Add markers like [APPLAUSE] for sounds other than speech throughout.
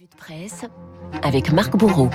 Revue de presse avec Marc Bourreau.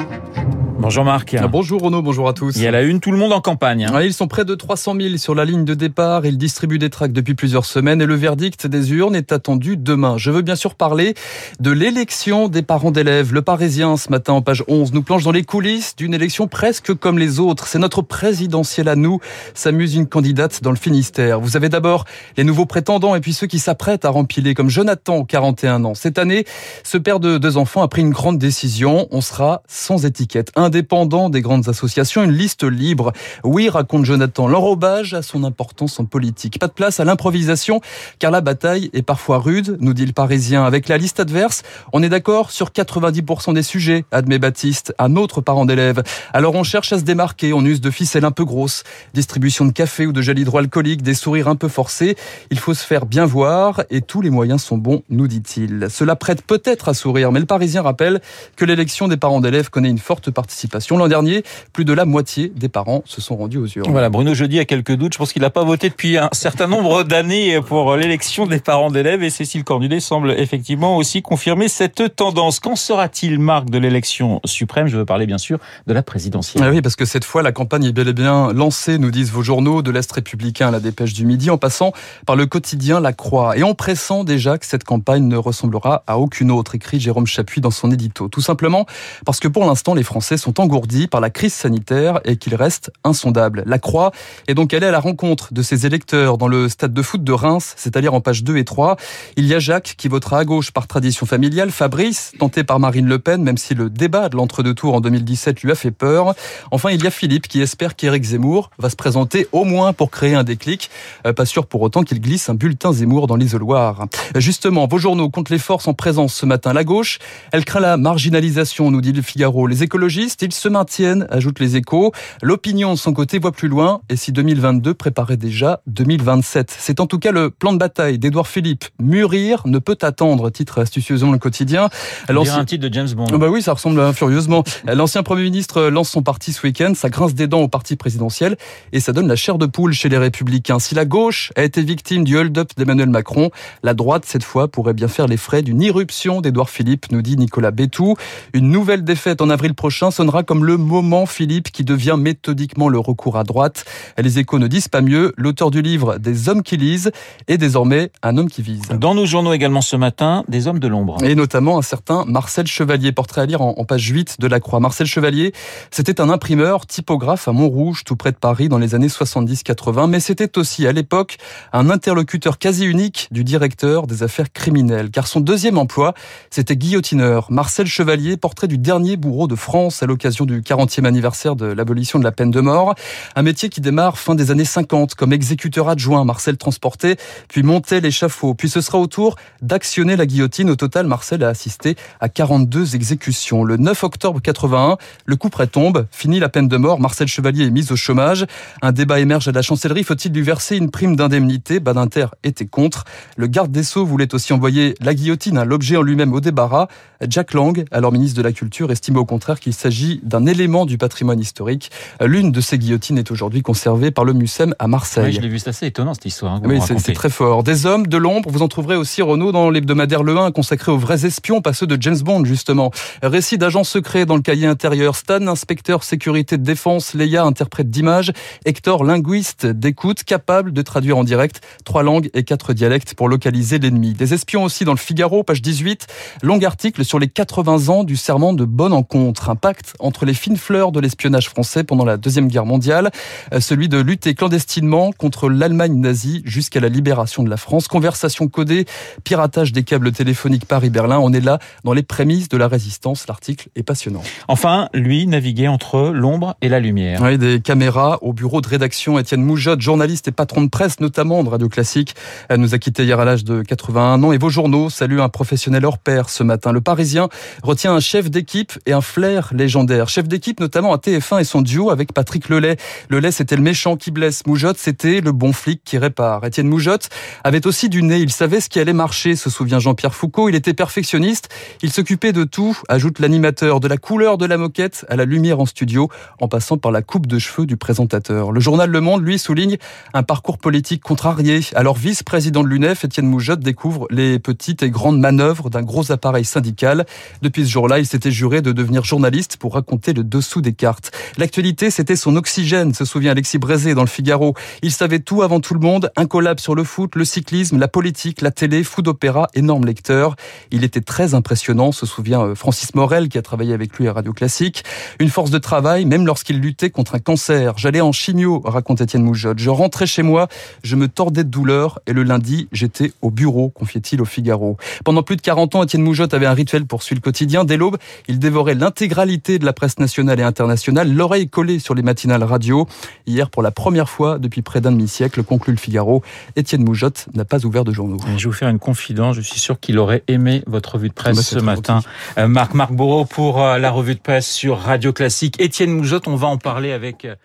Bonjour Marc. Ah, bonjour Renaud, bonjour à tous. Il y a la une, tout le monde en campagne. Hein. ils sont près de 300 000 sur la ligne de départ. Ils distribuent des tracts depuis plusieurs semaines et le verdict des urnes est attendu demain. Je veux bien sûr parler de l'élection des parents d'élèves. Le Parisien, ce matin en page 11, nous plonge dans les coulisses d'une élection presque comme les autres. C'est notre présidentielle à nous, s'amuse une candidate dans le Finistère. Vous avez d'abord les nouveaux prétendants et puis ceux qui s'apprêtent à rempiler, comme Jonathan, 41 ans. Cette année, ce père de deux enfants a pris une grande décision. On sera sans étiquette indépendant des grandes associations, une liste libre. Oui, raconte Jonathan, l'enrobage a son importance en politique. Pas de place à l'improvisation, car la bataille est parfois rude, nous dit le Parisien. Avec la liste adverse, on est d'accord sur 90% des sujets, admet Baptiste, un autre parent d'élève. Alors on cherche à se démarquer, on use de ficelles un peu grosses, distribution de café ou de gel hydroalcoolique, des sourires un peu forcés. Il faut se faire bien voir et tous les moyens sont bons, nous dit-il. Cela prête peut-être à sourire, mais le Parisien rappelle que l'élection des parents d'élèves connaît une forte participation L'an dernier, plus de la moitié des parents se sont rendus aux urnes. Voilà, Bruno Jeudi a quelques doutes. Je pense qu'il n'a pas voté depuis un certain nombre [LAUGHS] d'années pour l'élection des parents d'élèves et Cécile Cornudet semble effectivement aussi confirmer cette tendance. Qu'en sera-t-il, Marc, de l'élection suprême? Je veux parler bien sûr de la présidentielle. Ah oui, parce que cette fois, la campagne est bel et bien lancée, nous disent vos journaux, de l'Est républicain à la dépêche du midi, en passant par le quotidien La Croix. Et en pressant déjà que cette campagne ne ressemblera à aucune autre, écrit Jérôme Chapuis dans son édito. Tout simplement parce que pour l'instant, les Français sont engourdis par la crise sanitaire et qu'ils restent insondables. La Croix est donc allée à la rencontre de ses électeurs dans le stade de foot de Reims, c'est-à-dire en page 2 et 3. Il y a Jacques qui votera à gauche par tradition familiale, Fabrice, tenté par Marine Le Pen, même si le débat de l'entre-deux tours en 2017 lui a fait peur. Enfin, il y a Philippe qui espère qu'Éric Zemmour va se présenter au moins pour créer un déclic. Euh, pas sûr pour autant qu'il glisse un bulletin Zemmour dans l'isoloir. Justement, vos journaux comptent les forces en présence ce matin. La gauche, elle craint la marginalisation, nous dit le Figaro. Les écologistes, ils se maintiennent, ajoutent les échos. L'opinion de son côté voit plus loin et si 2022 préparait déjà 2027. C'est en tout cas le plan de bataille d'Edouard Philippe. Mûrir ne peut attendre, titre astucieusement le quotidien. Alors un titre de James Bond. Oh bah oui, ça ressemble furieusement. L'ancien Premier ministre lance son parti ce week-end, ça grince des dents au parti présidentiel et ça donne la chair de poule chez les Républicains. Si la gauche a été victime du hold-up d'Emmanuel Macron, la droite, cette fois, pourrait bien faire les frais d'une irruption d'Edouard Philippe, nous dit Nicolas Bétou. Une nouvelle défaite en avril prochain sonnera comme le moment Philippe qui devient méthodiquement le recours à droite. Les échos ne disent pas mieux. L'auteur du livre Des hommes qui lisent est désormais un homme qui vise. Dans nos journaux également ce matin, des hommes de l'ombre. Et notamment un certain Marcel Chevalier, portrait à lire en, page 8 de la Croix. Marcel Chevalier, c'était un imprimeur, typographe à Montrouge, tout près de Paris, dans les années 70-80, mais c'était aussi à l'époque un interlocuteur quasi unique du directeur des affaires criminelles, car son deuxième emploi, c'était guillotineur. Marcel Chevalier, portrait du dernier bourreau de France à l'occasion du 40e anniversaire de l'abolition de la peine de mort. Un métier qui démarre fin des années 50 comme exécuteur adjoint. Marcel transportait, puis montait l'échafaud. Puis ce sera au tour d'actionner la guillotine. Au total, Marcel a assisté à 42 exécutions. Le 9 octobre 81, le coup près tombe. Fini la peine de mort. Marcel Chevalier est mis au chômage. Un débat émerge à la chancellerie. Faut-il lui verser une prime d'indemnité? Badinter était contre. Le garde des Sceaux voulait aussi envoyer la guillotine, hein, l'objet en lui-même, au débarras. Jack Lang, alors ministre de la Culture, estime au contraire qu'il s'agit d'un élément du patrimoine historique. L'une de ces guillotines est aujourd'hui conservée par le à Marseille. Oui, je l'ai vu, c'est assez étonnant cette histoire. Hein, oui, c'est très fort. Des hommes, de l'ombre, vous en trouverez aussi, Renaud, dans l'hebdomadaire Le 1, consacré aux vrais espions, pas ceux de James Bond, justement. Récit d'agents secrets dans le cahier intérieur. Stan, inspecteur sécurité de défense. Leia, interprète d'image. Hector, linguiste d'écoute, capable de traduire en direct trois langues et quatre dialectes pour localiser l'ennemi. Des espions aussi dans le Figaro, page 18. Long article sur les 80 ans du serment de bonne encontre. Un pacte entre les fines fleurs de l'espionnage français pendant la Deuxième Guerre mondiale, euh, celui de lutter clandestinement contre l'Allemagne nazie jusqu'à la libération de la France. Conversation codée, piratage des câbles téléphoniques Paris-Berlin. On est là dans les prémices de la résistance. L'article est passionnant. Enfin, lui naviguait entre l'ombre et la lumière. Oui, des caméras au bureau de rédaction. Étienne Moujotte, journaliste et patron de presse, notamment de Radio Classique, elle nous a quitté hier à l'âge de 81 ans. Et vos journaux saluent un professionnel hors pair ce matin. Le Parisien retient un chef d'équipe et un flair légendaire Chef d'équipe notamment à TF1 et son duo avec Patrick Lelay. Lelay, c'était le méchant qui blesse. Moujotte, c'était le bon flic qui répare. Étienne Moujotte avait aussi du nez. Il savait ce qui allait marcher, se souvient Jean-Pierre Foucault. Il était perfectionniste. Il s'occupait de tout, ajoute l'animateur, de la couleur de la moquette à la lumière en studio, en passant par la coupe de cheveux du présentateur. Le journal Le Monde, lui, souligne un parcours politique contrarié. Alors vice-président de l'UNEF, Étienne Moujotte découvre les petites et grandes manœuvres d'un gros appareil syndical. Depuis ce jour-là, il s'était juré de devenir journaliste pour raconter le dessous des cartes. L'actualité, c'était son oxygène, se souvient Alexis Brézé dans le Figaro. Il savait tout avant tout le monde, incollable sur le foot, le cyclisme, la politique, la télé, fou d'opéra, énorme lecteur. Il était très impressionnant, se souvient euh, Francis Morel qui a travaillé avec lui à Radio Classique. Une force de travail, même lorsqu'il luttait contre un cancer. J'allais en chimio, raconte Étienne Moujotte. Je rentrais chez moi, je me tordais de douleur et le lundi, j'étais au bureau, confiait-il au Figaro. Pendant plus de 40 ans, Étienne Moujotte avait un rituel pour suivre le quotidien. Dès l'aube, il dévorait l'intégralité de la presse nationale et internationale, l'oreille collée sur les matinales radio. Hier, pour la première fois depuis près d'un demi-siècle, conclut le Figaro, Étienne Moujotte n'a pas ouvert de journaux. Je vais vous faire une confidence, je suis sûr qu'il aurait aimé votre revue de presse bah, ce matin. Euh, Marc Marc Bourreau pour euh, la revue de presse sur Radio Classique. Étienne Moujotte, on va en parler avec... Euh,